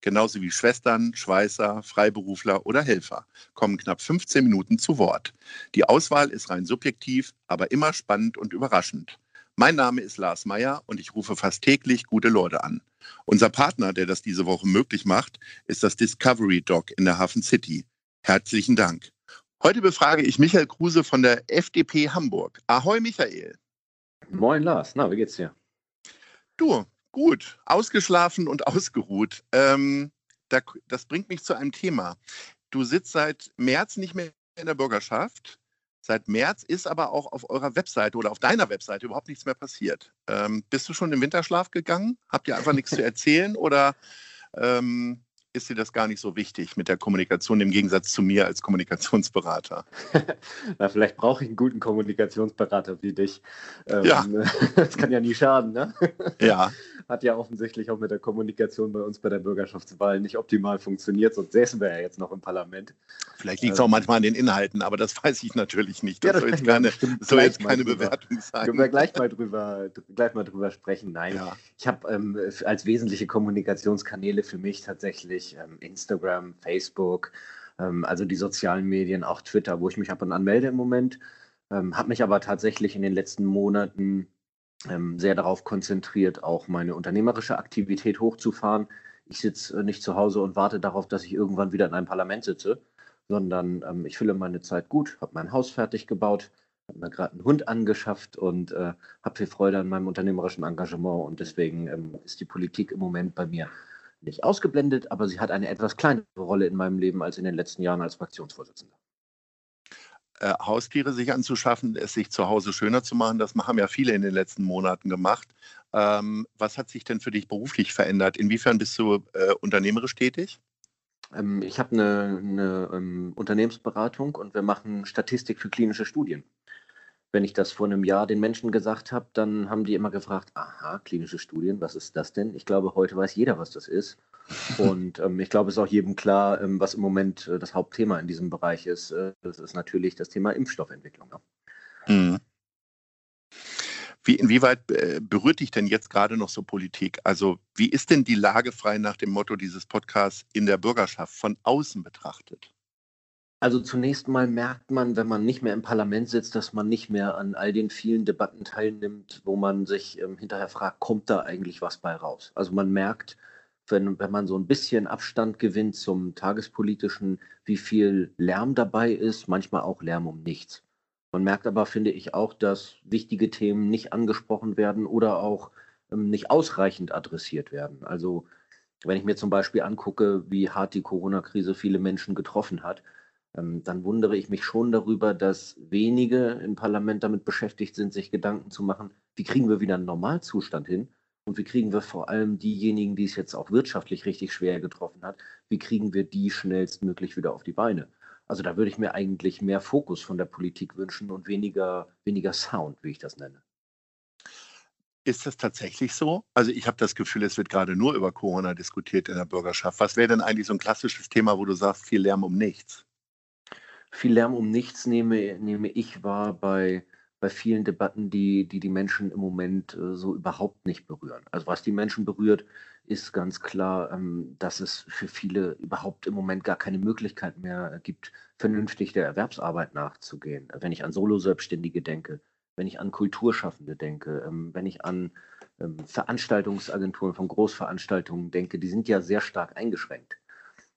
genauso wie Schwestern, Schweißer, Freiberufler oder Helfer, kommen knapp 15 Minuten zu Wort. Die Auswahl ist rein subjektiv, aber immer spannend und überraschend. Mein Name ist Lars Meyer und ich rufe fast täglich gute Leute an. Unser Partner, der das diese Woche möglich macht, ist das Discovery Dog in der Hafen City. Herzlichen Dank. Heute befrage ich Michael Kruse von der FDP Hamburg. Ahoi, Michael. Moin, Lars. Na, wie geht's dir? Du, Gut, ausgeschlafen und ausgeruht. Ähm, da, das bringt mich zu einem Thema. Du sitzt seit März nicht mehr in der Bürgerschaft. Seit März ist aber auch auf eurer Webseite oder auf deiner Webseite überhaupt nichts mehr passiert. Ähm, bist du schon im Winterschlaf gegangen? Habt ihr einfach nichts zu erzählen oder ähm, ist dir das gar nicht so wichtig mit der Kommunikation im Gegensatz zu mir als Kommunikationsberater? Na, vielleicht brauche ich einen guten Kommunikationsberater wie dich. Ähm, ja. Das kann ja nie schaden, ne? Ja. Hat ja offensichtlich auch mit der Kommunikation bei uns bei der Bürgerschaftswahl nicht optimal funktioniert, sonst säßen wir ja jetzt noch im Parlament. Vielleicht liegt es ähm, auch manchmal an den Inhalten, aber das weiß ich natürlich nicht. Das ja, soll jetzt keine, soll jetzt keine Bewertung sein. Können wir gleich mal drüber, gleich mal drüber sprechen. Nein, ja. ich habe ähm, als wesentliche Kommunikationskanäle für mich tatsächlich ähm, Instagram, Facebook, ähm, also die sozialen Medien, auch Twitter, wo ich mich ab und an melde im Moment. Ähm, habe mich aber tatsächlich in den letzten Monaten ähm, sehr darauf konzentriert, auch meine unternehmerische Aktivität hochzufahren. Ich sitze äh, nicht zu Hause und warte darauf, dass ich irgendwann wieder in einem Parlament sitze, sondern ähm, ich fülle meine Zeit gut, habe mein Haus fertig gebaut, habe mir gerade einen Hund angeschafft und äh, habe viel Freude an meinem unternehmerischen Engagement und deswegen ähm, ist die Politik im Moment bei mir nicht ausgeblendet, aber sie hat eine etwas kleinere Rolle in meinem Leben als in den letzten Jahren als Fraktionsvorsitzender. Äh, Haustiere sich anzuschaffen, es sich zu Hause schöner zu machen, das haben ja viele in den letzten Monaten gemacht. Ähm, was hat sich denn für dich beruflich verändert? Inwiefern bist du äh, unternehmerisch tätig? Ähm, ich habe eine, eine ähm, Unternehmensberatung und wir machen Statistik für klinische Studien wenn ich das vor einem Jahr den Menschen gesagt habe, dann haben die immer gefragt, aha, klinische Studien, was ist das denn? Ich glaube, heute weiß jeder, was das ist. Und ähm, ich glaube, es ist auch jedem klar, ähm, was im Moment äh, das Hauptthema in diesem Bereich ist. Äh, das ist natürlich das Thema Impfstoffentwicklung. Ja. Mhm. Wie, inwieweit äh, berührt dich denn jetzt gerade noch so Politik? Also wie ist denn die Lage frei nach dem Motto dieses Podcasts in der Bürgerschaft von außen betrachtet? Also zunächst mal merkt man, wenn man nicht mehr im Parlament sitzt, dass man nicht mehr an all den vielen Debatten teilnimmt, wo man sich ähm, hinterher fragt, kommt da eigentlich was bei raus? Also man merkt, wenn, wenn man so ein bisschen Abstand gewinnt zum tagespolitischen, wie viel Lärm dabei ist, manchmal auch Lärm um nichts. Man merkt aber, finde ich, auch, dass wichtige Themen nicht angesprochen werden oder auch ähm, nicht ausreichend adressiert werden. Also wenn ich mir zum Beispiel angucke, wie hart die Corona-Krise viele Menschen getroffen hat, ähm, dann wundere ich mich schon darüber, dass wenige im Parlament damit beschäftigt sind, sich Gedanken zu machen, wie kriegen wir wieder einen Normalzustand hin und wie kriegen wir vor allem diejenigen, die es jetzt auch wirtschaftlich richtig schwer getroffen hat, wie kriegen wir die schnellstmöglich wieder auf die Beine. Also da würde ich mir eigentlich mehr Fokus von der Politik wünschen und weniger, weniger Sound, wie ich das nenne. Ist das tatsächlich so? Also ich habe das Gefühl, es wird gerade nur über Corona diskutiert in der Bürgerschaft. Was wäre denn eigentlich so ein klassisches Thema, wo du sagst, viel Lärm um nichts? viel Lärm um nichts nehme, nehme ich wahr bei, bei vielen Debatten, die, die die Menschen im Moment äh, so überhaupt nicht berühren. Also was die Menschen berührt, ist ganz klar, ähm, dass es für viele überhaupt im Moment gar keine Möglichkeit mehr gibt, vernünftig der Erwerbsarbeit nachzugehen. Wenn ich an Solo-Selbstständige denke, wenn ich an Kulturschaffende denke, ähm, wenn ich an ähm, Veranstaltungsagenturen von Großveranstaltungen denke, die sind ja sehr stark eingeschränkt.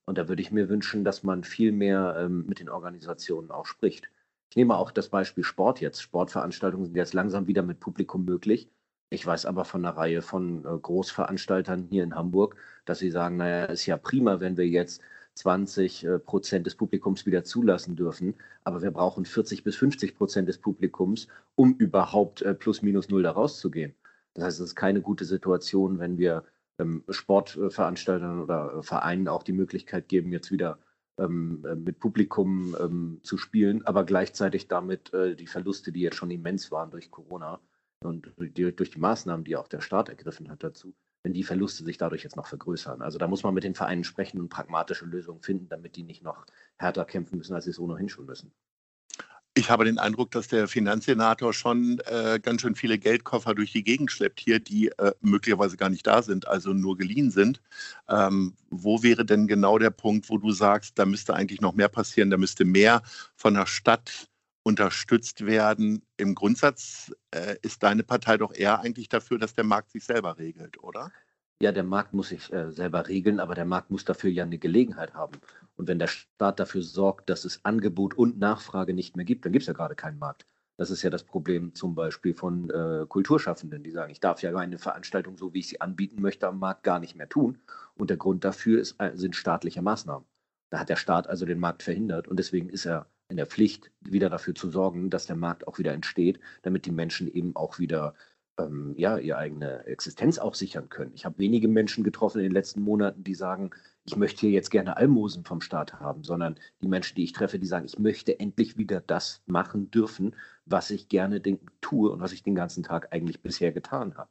Und da würde ich mir wünschen, dass man viel mehr mit den Organisationen auch spricht. Ich nehme auch das Beispiel Sport jetzt. Sportveranstaltungen sind jetzt langsam wieder mit Publikum möglich. Ich weiß aber von einer Reihe von äh, Großveranstaltern hier in Hamburg, dass sie sagen, naja, ist ja prima, wenn wir jetzt 20 äh, Prozent des Publikums wieder zulassen dürfen, aber wir brauchen 40 bis 50 Prozent des Publikums, um überhaupt äh, plus minus null da rauszugehen. Das heißt, es ist keine gute Situation, wenn wir ähm, Sportveranstaltern oder äh, Vereinen auch die Möglichkeit geben, jetzt wieder ähm, äh, mit Publikum ähm, zu spielen, aber gleichzeitig damit äh, die Verluste, die jetzt schon immens waren durch Corona und die, durch die Maßnahmen, die auch der Staat ergriffen hat dazu, wenn die Verluste sich dadurch jetzt noch vergrößern. Also da muss man mit den Vereinen sprechen und pragmatische Lösungen finden, damit die nicht noch härter kämpfen müssen, als sie es ohnehin schon müssen. Ich habe den Eindruck, dass der Finanzsenator schon äh, ganz schön viele Geldkoffer durch die Gegend schleppt hier, die äh, möglicherweise gar nicht da sind, also nur geliehen sind. Ähm, wo wäre denn genau der Punkt, wo du sagst, da müsste eigentlich noch mehr passieren, da müsste mehr von der Stadt unterstützt werden? Im Grundsatz äh, ist deine Partei doch eher eigentlich dafür, dass der Markt sich selber regelt, oder? Ja, der Markt muss sich äh, selber regeln, aber der Markt muss dafür ja eine Gelegenheit haben. Und wenn der Staat dafür sorgt, dass es Angebot und Nachfrage nicht mehr gibt, dann gibt es ja gerade keinen Markt. Das ist ja das Problem zum Beispiel von äh, Kulturschaffenden, die sagen, ich darf ja eine Veranstaltung, so wie ich sie anbieten möchte, am Markt gar nicht mehr tun. Und der Grund dafür ist, äh, sind staatliche Maßnahmen. Da hat der Staat also den Markt verhindert und deswegen ist er in der Pflicht, wieder dafür zu sorgen, dass der Markt auch wieder entsteht, damit die Menschen eben auch wieder ähm, ja, ihre eigene Existenz auch sichern können. Ich habe wenige Menschen getroffen in den letzten Monaten, die sagen, ich möchte hier jetzt gerne Almosen vom Staat haben, sondern die Menschen, die ich treffe, die sagen, ich möchte endlich wieder das machen dürfen, was ich gerne den, tue und was ich den ganzen Tag eigentlich bisher getan habe.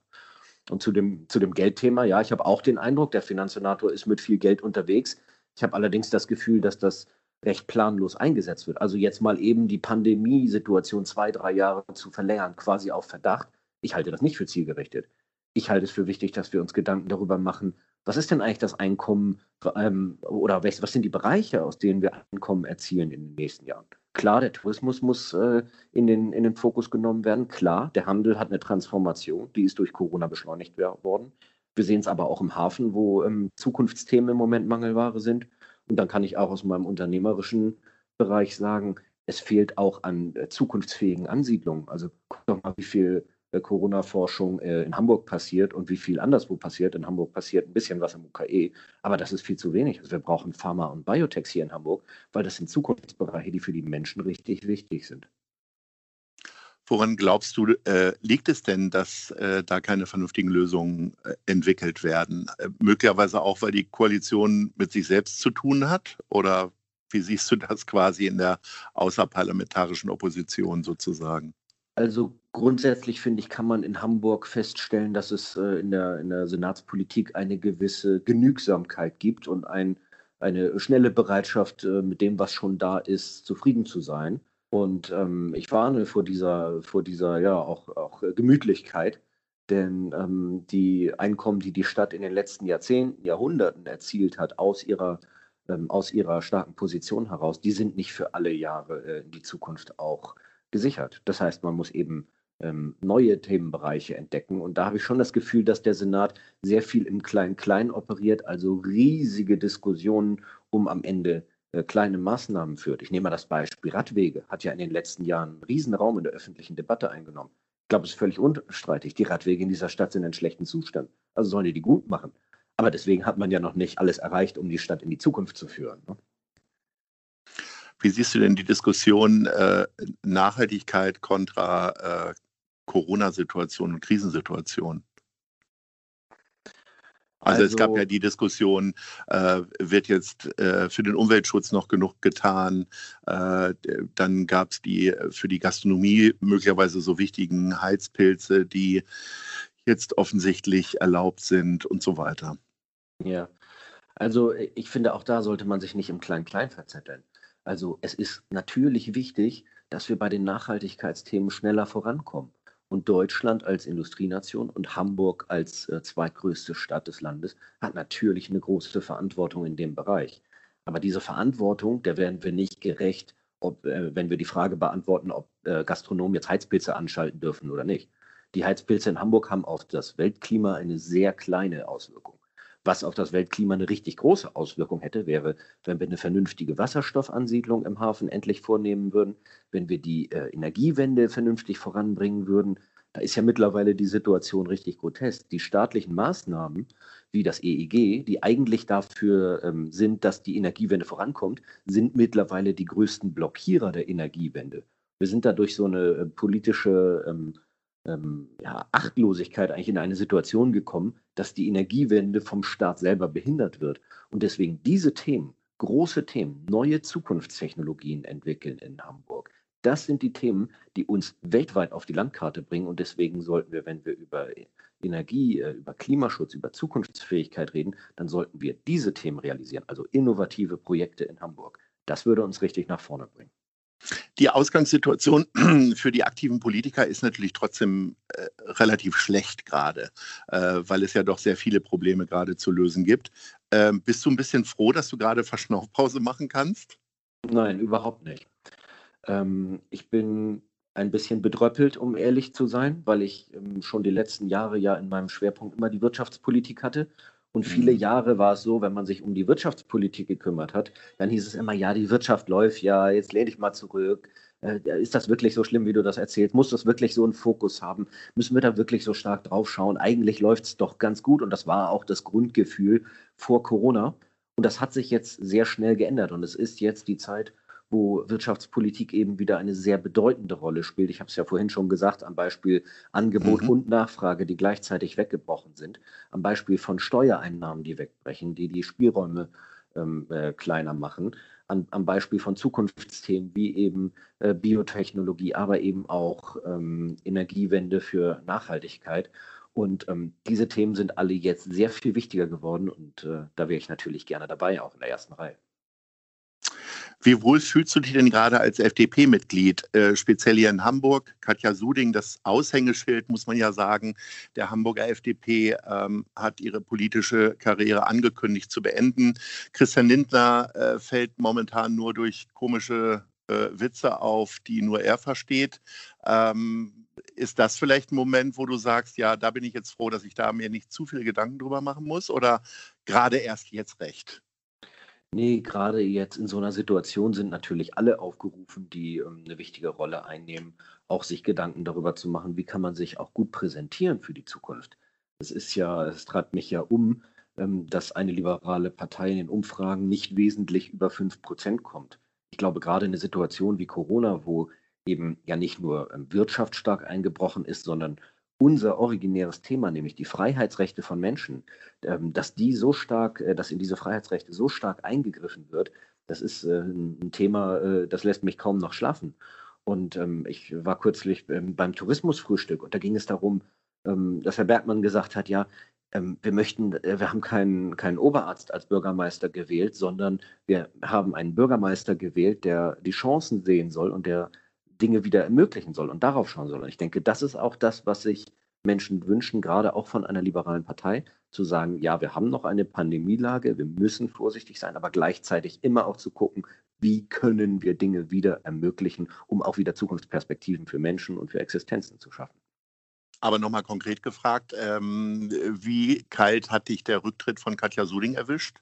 Und zu dem, zu dem Geldthema, ja, ich habe auch den Eindruck, der Finanzsenator ist mit viel Geld unterwegs. Ich habe allerdings das Gefühl, dass das recht planlos eingesetzt wird. Also jetzt mal eben die Pandemiesituation zwei, drei Jahre zu verlängern, quasi auf Verdacht, ich halte das nicht für zielgerichtet. Ich halte es für wichtig, dass wir uns Gedanken darüber machen, was ist denn eigentlich das Einkommen ähm, oder was, sind die Bereiche, aus denen wir Einkommen erzielen in den nächsten Jahren? Klar, der Tourismus muss äh, in, den, in den Fokus genommen werden. Klar, der Handel hat eine Transformation, die ist durch Corona beschleunigt worden. Wir sehen es aber auch im Hafen, wo ähm, Zukunftsthemen im Moment Mangelware sind. Und dann kann ich auch aus meinem unternehmerischen Bereich sagen, es fehlt auch an äh, zukunftsfähigen Ansiedlungen. Also guck doch mal, wie viel Corona-Forschung äh, in Hamburg passiert und wie viel anderswo passiert. In Hamburg passiert ein bisschen was im UKE, aber das ist viel zu wenig. Also wir brauchen Pharma und Biotechs hier in Hamburg, weil das sind Zukunftsbereiche, die für die Menschen richtig wichtig sind. Woran glaubst du, äh, liegt es denn, dass äh, da keine vernünftigen Lösungen äh, entwickelt werden? Äh, möglicherweise auch, weil die Koalition mit sich selbst zu tun hat? Oder wie siehst du das quasi in der außerparlamentarischen Opposition sozusagen? Also grundsätzlich finde ich, kann man in Hamburg feststellen, dass es äh, in, der, in der Senatspolitik eine gewisse Genügsamkeit gibt und ein, eine schnelle Bereitschaft, äh, mit dem, was schon da ist, zufrieden zu sein. Und ähm, ich warne vor dieser, vor dieser ja auch, auch Gemütlichkeit, denn ähm, die Einkommen, die die Stadt in den letzten Jahrzehnten, Jahrhunderten erzielt hat, aus ihrer, ähm, aus ihrer starken Position heraus, die sind nicht für alle Jahre äh, in die Zukunft auch gesichert. Das heißt, man muss eben ähm, neue Themenbereiche entdecken. Und da habe ich schon das Gefühl, dass der Senat sehr viel im Klein-Klein operiert, also riesige Diskussionen um am Ende äh, kleine Maßnahmen führt. Ich nehme mal das Beispiel Radwege, hat ja in den letzten Jahren einen riesen Raum in der öffentlichen Debatte eingenommen. Ich glaube, es ist völlig unstreitig. Die Radwege in dieser Stadt sind in schlechten Zustand. Also sollen die die gut machen. Aber deswegen hat man ja noch nicht alles erreicht, um die Stadt in die Zukunft zu führen. Ne? Wie siehst du denn die Diskussion äh, Nachhaltigkeit kontra äh, Corona-Situation und Krisensituation? Also, also, es gab ja also die Diskussion, äh, wird jetzt äh, für den Umweltschutz noch genug getan? Äh, dann gab es die für die Gastronomie möglicherweise so wichtigen Heizpilze, die jetzt offensichtlich erlaubt sind und so weiter. Ja, also ich finde, auch da sollte man sich nicht im Klein-Klein verzetteln. Also es ist natürlich wichtig, dass wir bei den Nachhaltigkeitsthemen schneller vorankommen. Und Deutschland als Industrienation und Hamburg als äh, zweitgrößte Stadt des Landes hat natürlich eine große Verantwortung in dem Bereich. Aber diese Verantwortung, der werden wir nicht gerecht, ob, äh, wenn wir die Frage beantworten, ob äh, Gastronomen jetzt Heizpilze anschalten dürfen oder nicht. Die Heizpilze in Hamburg haben auf das Weltklima eine sehr kleine Auswirkung. Was auf das Weltklima eine richtig große Auswirkung hätte, wäre, wenn wir eine vernünftige Wasserstoffansiedlung im Hafen endlich vornehmen würden, wenn wir die äh, Energiewende vernünftig voranbringen würden. Da ist ja mittlerweile die Situation richtig grotesk. Die staatlichen Maßnahmen wie das EEG, die eigentlich dafür ähm, sind, dass die Energiewende vorankommt, sind mittlerweile die größten Blockierer der Energiewende. Wir sind da durch so eine äh, politische ähm, ähm, ja, Achtlosigkeit eigentlich in eine Situation gekommen, dass die Energiewende vom Staat selber behindert wird. Und deswegen diese Themen, große Themen, neue Zukunftstechnologien entwickeln in Hamburg. Das sind die Themen, die uns weltweit auf die Landkarte bringen. Und deswegen sollten wir, wenn wir über Energie, äh, über Klimaschutz, über Zukunftsfähigkeit reden, dann sollten wir diese Themen realisieren, also innovative Projekte in Hamburg. Das würde uns richtig nach vorne bringen. Die Ausgangssituation für die aktiven Politiker ist natürlich trotzdem äh, relativ schlecht gerade, äh, weil es ja doch sehr viele Probleme gerade zu lösen gibt. Ähm, bist du ein bisschen froh, dass du gerade Verschnaufpause machen kannst? Nein, überhaupt nicht. Ähm, ich bin ein bisschen bedröppelt, um ehrlich zu sein, weil ich ähm, schon die letzten Jahre ja in meinem Schwerpunkt immer die Wirtschaftspolitik hatte und viele mhm. Jahre war es so, wenn man sich um die Wirtschaftspolitik gekümmert hat, dann hieß es immer, ja, die Wirtschaft läuft ja, jetzt lehne ich mal zurück. Äh, ist das wirklich so schlimm, wie du das erzählst? Muss das wirklich so einen Fokus haben? Müssen wir da wirklich so stark drauf schauen? Eigentlich läuft es doch ganz gut und das war auch das Grundgefühl vor Corona. Und das hat sich jetzt sehr schnell geändert und es ist jetzt die Zeit, wo Wirtschaftspolitik eben wieder eine sehr bedeutende Rolle spielt. Ich habe es ja vorhin schon gesagt, am Beispiel Angebot mhm. und Nachfrage, die gleichzeitig weggebrochen sind, am Beispiel von Steuereinnahmen, die wegbrechen, die die Spielräume ähm, äh, kleiner machen, an, am Beispiel von Zukunftsthemen wie eben äh, Biotechnologie, aber eben auch ähm, Energiewende für Nachhaltigkeit. Und ähm, diese Themen sind alle jetzt sehr viel wichtiger geworden und äh, da wäre ich natürlich gerne dabei, auch in der ersten Reihe. Wie wohl fühlst du dich denn gerade als FDP-Mitglied, äh, speziell hier in Hamburg? Katja Suding, das Aushängeschild, muss man ja sagen, der Hamburger FDP ähm, hat ihre politische Karriere angekündigt zu beenden. Christian Lindner äh, fällt momentan nur durch komische äh, Witze auf, die nur er versteht. Ähm, ist das vielleicht ein Moment, wo du sagst, ja, da bin ich jetzt froh, dass ich da mir nicht zu viele Gedanken drüber machen muss oder gerade erst jetzt recht? Nee, gerade jetzt in so einer Situation sind natürlich alle aufgerufen, die, ähm, 'ne wichtige Rolle einnehmen, auch sich Gedanken darüber zu machen, wie kann man sich auch gut präsentieren für die Zukunft. Es ist ja es treibt mich ja um, ähm, dass eine liberale Partei in den Umfragen nicht wesentlich über 5% kommt. Ich glaube, gerade in 'ne Situation wie Corona, wo eben ja nicht nur, ähm, Wirtschaft stark eingebrochen ist, sondern unser originäres Thema, nämlich die Freiheitsrechte von Menschen, ähm, dass die so stark, äh, dass in diese Freiheitsrechte so stark eingegriffen wird, das ist äh, ein Thema, äh, das lässt mich kaum noch schlafen. Und ähm, ich war kürzlich ähm, beim Tourismusfrühstück und da ging es darum, dass Herr Bergmann gesagt hat, ja, wir möchten, wir haben keinen, keinen Oberarzt als Bürgermeister gewählt, sondern wir haben einen Bürgermeister gewählt, der die Chancen sehen soll und der Dinge wieder ermöglichen soll und darauf schauen soll. Und ich denke, das ist auch das, was sich Menschen wünschen, gerade auch von einer liberalen Partei, zu sagen, ja, wir haben noch eine Pandemielage, wir müssen vorsichtig sein, aber gleichzeitig immer auch zu gucken, wie können wir Dinge wieder ermöglichen, um auch wieder Zukunftsperspektiven für Menschen und für Existenzen zu schaffen. Aber nochmal konkret gefragt, ähm, wie kalt hat dich der Rücktritt von Katja Suding erwischt?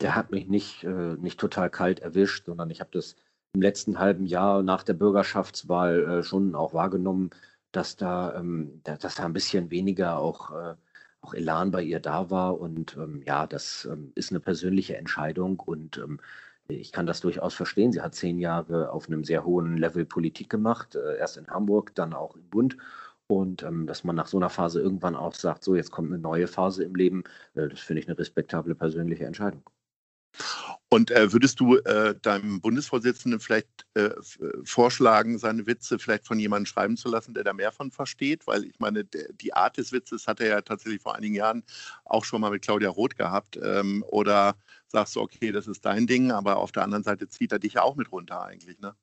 Der hat mich nicht, äh, nicht total kalt erwischt, sondern ich habe das im letzten halben Jahr nach der Bürgerschaftswahl äh, schon auch wahrgenommen, dass da, ähm, da, dass da ein bisschen weniger auch, äh, auch Elan bei ihr da war. Und ähm, ja, das ähm, ist eine persönliche Entscheidung und ich kann das durchaus verstehen. Sie hat zehn Jahre auf einem sehr hohen Level Politik gemacht, äh, erst in Hamburg, dann auch im Bund. Und ähm, dass man nach so einer Phase irgendwann auch sagt, so jetzt kommt eine neue Phase im Leben, äh, das finde ich eine respektable persönliche Entscheidung. Und äh, würdest du äh, deinem Bundesvorsitzenden vielleicht äh, äh, vorschlagen, seine Witze vielleicht von jemandem schreiben zu lassen, der da mehr von versteht? Weil ich meine, der, die Art des Witzes hat er ja tatsächlich vor einigen Jahren auch schon mal mit Claudia Roth gehabt. Ähm, oder sagst du, okay, das ist dein Ding, aber auf der anderen Seite zieht er dich ja auch mit runter eigentlich, ne?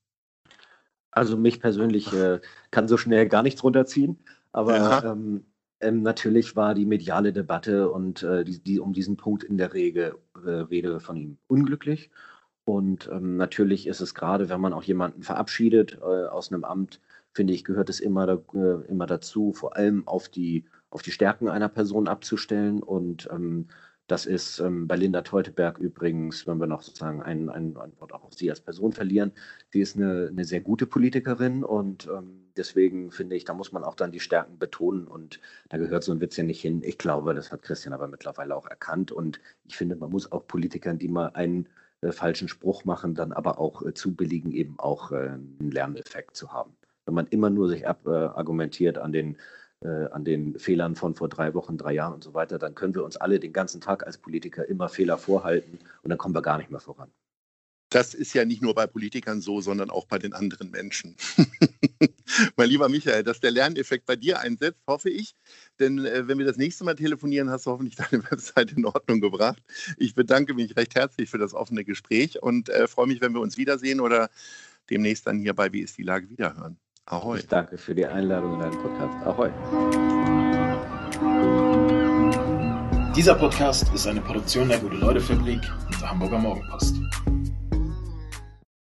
Also mich persönlich äh, kann so schnell gar nichts runterziehen, aber ja. ähm, ähm, natürlich war die mediale Debatte und äh, die, die, um diesen Punkt in der Rege, äh, Rede von ihm unglücklich. Und ähm, natürlich ist es gerade, wenn man auch jemanden verabschiedet äh, aus einem Amt, finde ich, gehört es immer, da, äh, immer dazu, vor allem auf die, auf die Stärken einer Person abzustellen und ähm, das ist ähm, bei Linda Teuteberg übrigens, wenn wir noch sozusagen ein, ein, ein Wort auch auf sie als Person verlieren, sie ist eine, eine sehr gute Politikerin und ähm, deswegen finde ich, da muss man auch dann die Stärken betonen und da gehört so ein Witz ja nicht hin. Ich glaube, das hat Christian aber mittlerweile auch erkannt und ich finde, man muss auch Politikern, die mal einen äh, falschen Spruch machen, dann aber auch äh, zubilligen, eben auch äh, einen Lerneffekt zu haben. Wenn man immer nur sich äh, an den an den Fehlern von vor drei Wochen, drei Jahren und so weiter, dann können wir uns alle den ganzen Tag als Politiker immer Fehler vorhalten und dann kommen wir gar nicht mehr voran. Das ist ja nicht nur bei Politikern so, sondern auch bei den anderen Menschen. mein lieber Michael, dass der Lerneffekt bei dir einsetzt, hoffe ich. Denn äh, wenn wir das nächste Mal telefonieren, hast du hoffentlich deine Website in Ordnung gebracht. Ich bedanke mich recht herzlich für das offene Gespräch und äh, freue mich, wenn wir uns wiedersehen oder demnächst dann hier bei Wie ist die Lage wiederhören. Ahoi. Ich danke für die Einladung in deinen Podcast. Ahoi. Dieser Podcast ist eine Produktion der Gute-Leute-Fabrik und der Hamburger Morgenpost.